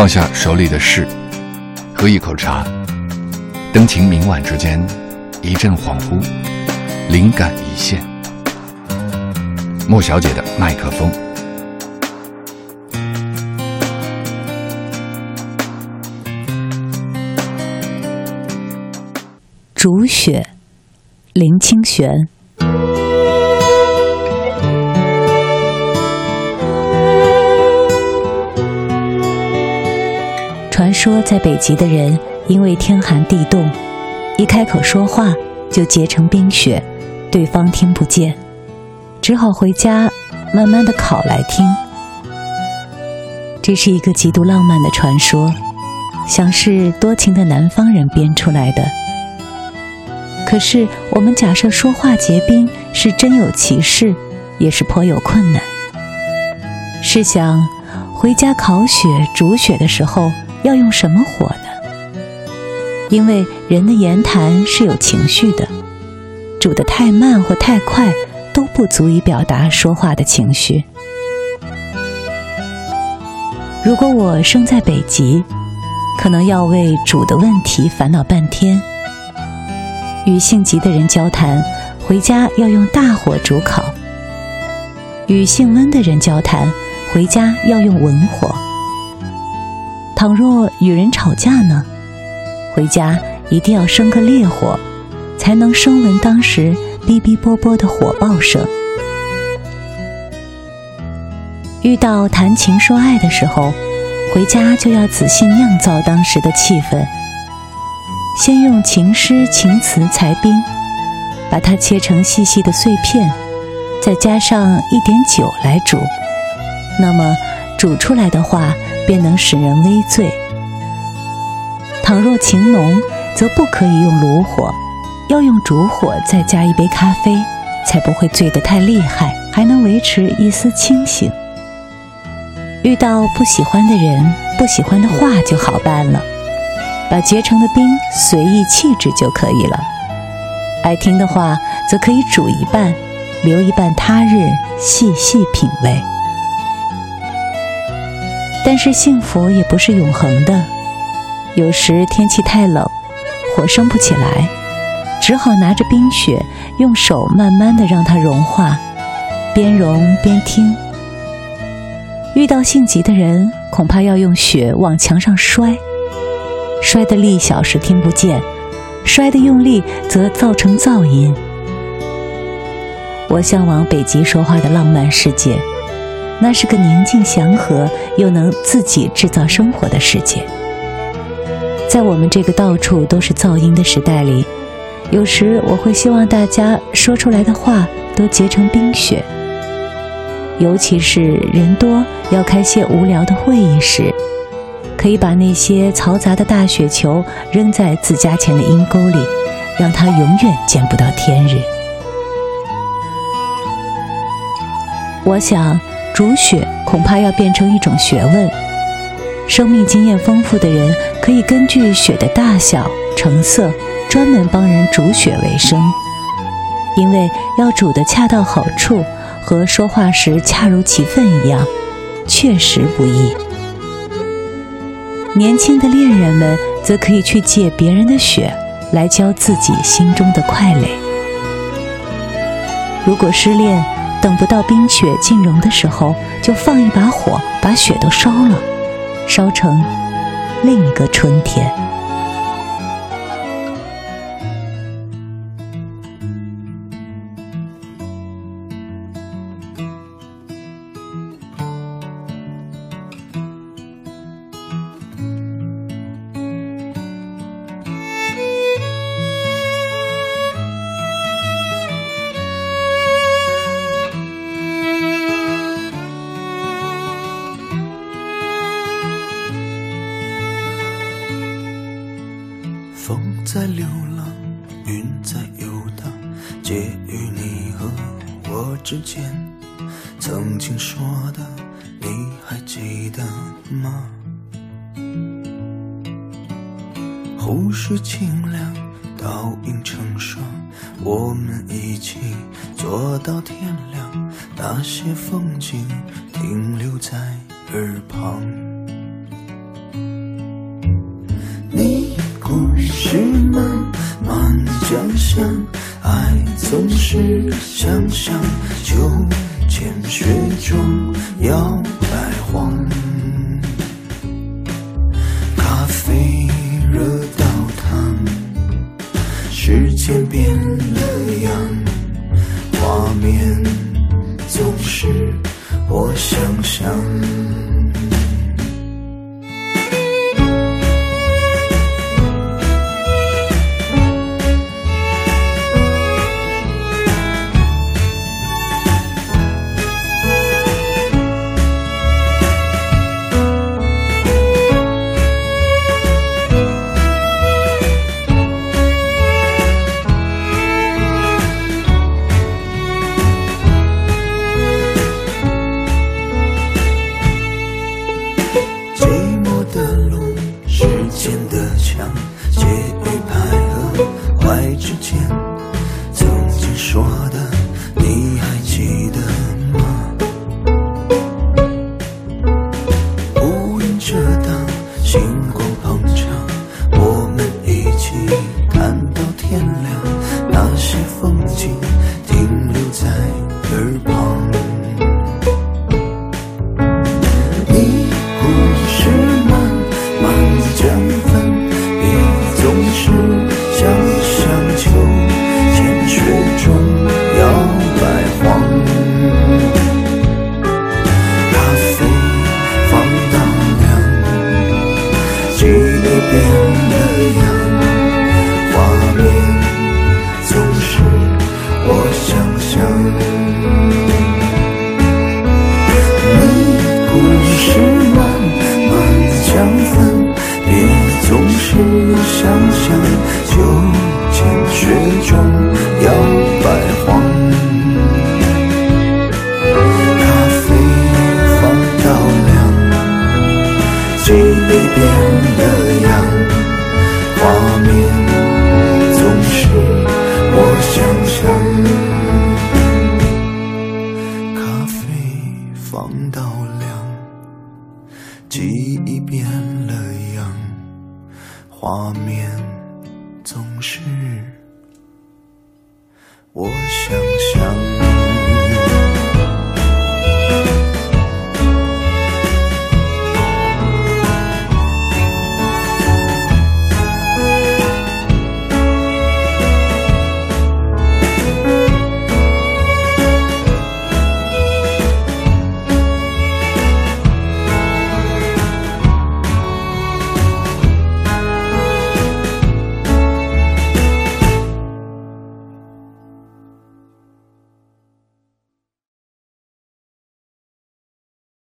放下手里的事，喝一口茶，灯情明晚之间，一阵恍惚，灵感一现。莫小姐的麦克风。竹雪，林清玄。传说在北极的人，因为天寒地冻，一开口说话就结成冰雪，对方听不见，只好回家慢慢的烤来听。这是一个极度浪漫的传说，想是多情的南方人编出来的。可是我们假设说话结冰是真有其事，也是颇有困难。试想，回家烤雪、煮雪的时候。要用什么火呢？因为人的言谈是有情绪的，煮得太慢或太快都不足以表达说话的情绪。如果我生在北极，可能要为煮的问题烦恼半天。与性急的人交谈，回家要用大火煮烤；与性温的人交谈，回家要用文火。倘若与人吵架呢，回家一定要生个烈火，才能声闻当时哔哔啵啵的火爆声。遇到谈情说爱的时候，回家就要仔细酿造当时的气氛。先用情诗情词裁冰，把它切成细细的碎片，再加上一点酒来煮，那么煮出来的话。便能使人微醉。倘若情浓，则不可以用炉火，要用烛火，再加一杯咖啡，才不会醉得太厉害，还能维持一丝清醒。遇到不喜欢的人、不喜欢的话就好办了，把结成的冰随意弃置就可以了。爱听的话，则可以煮一半，留一半他日细细品味。但是幸福也不是永恒的，有时天气太冷，火生不起来，只好拿着冰雪，用手慢慢的让它融化，边融边听。遇到性急的人，恐怕要用雪往墙上摔，摔的力小时听不见，摔的用力则造成噪音。我向往北极说话的浪漫世界。那是个宁静祥和又能自己制造生活的世界。在我们这个到处都是噪音的时代里，有时我会希望大家说出来的话都结成冰雪。尤其是人多要开些无聊的会议时，可以把那些嘈杂的大雪球扔在自家前的阴沟里，让它永远见不到天日。我想。煮雪恐怕要变成一种学问。生命经验丰富的人可以根据雪的大小、成色，专门帮人煮雪为生。因为要煮得恰到好处，和说话时恰如其分一样，确实不易。年轻的恋人们则可以去借别人的雪，来浇自己心中的快垒。如果失恋，等不到冰雪尽融的时候，就放一把火，把雪都烧了，烧成另一个春天。在流浪，云在游荡，介于你和我之间。曾经说的，你还记得吗？湖水清凉，倒映成双，我们一起坐到天亮。那些风景停留在耳旁。是漫漫江乡爱总是想象秋千雪中摇摆晃 Oh. 放到凉，记忆变了样，画面总是我想象。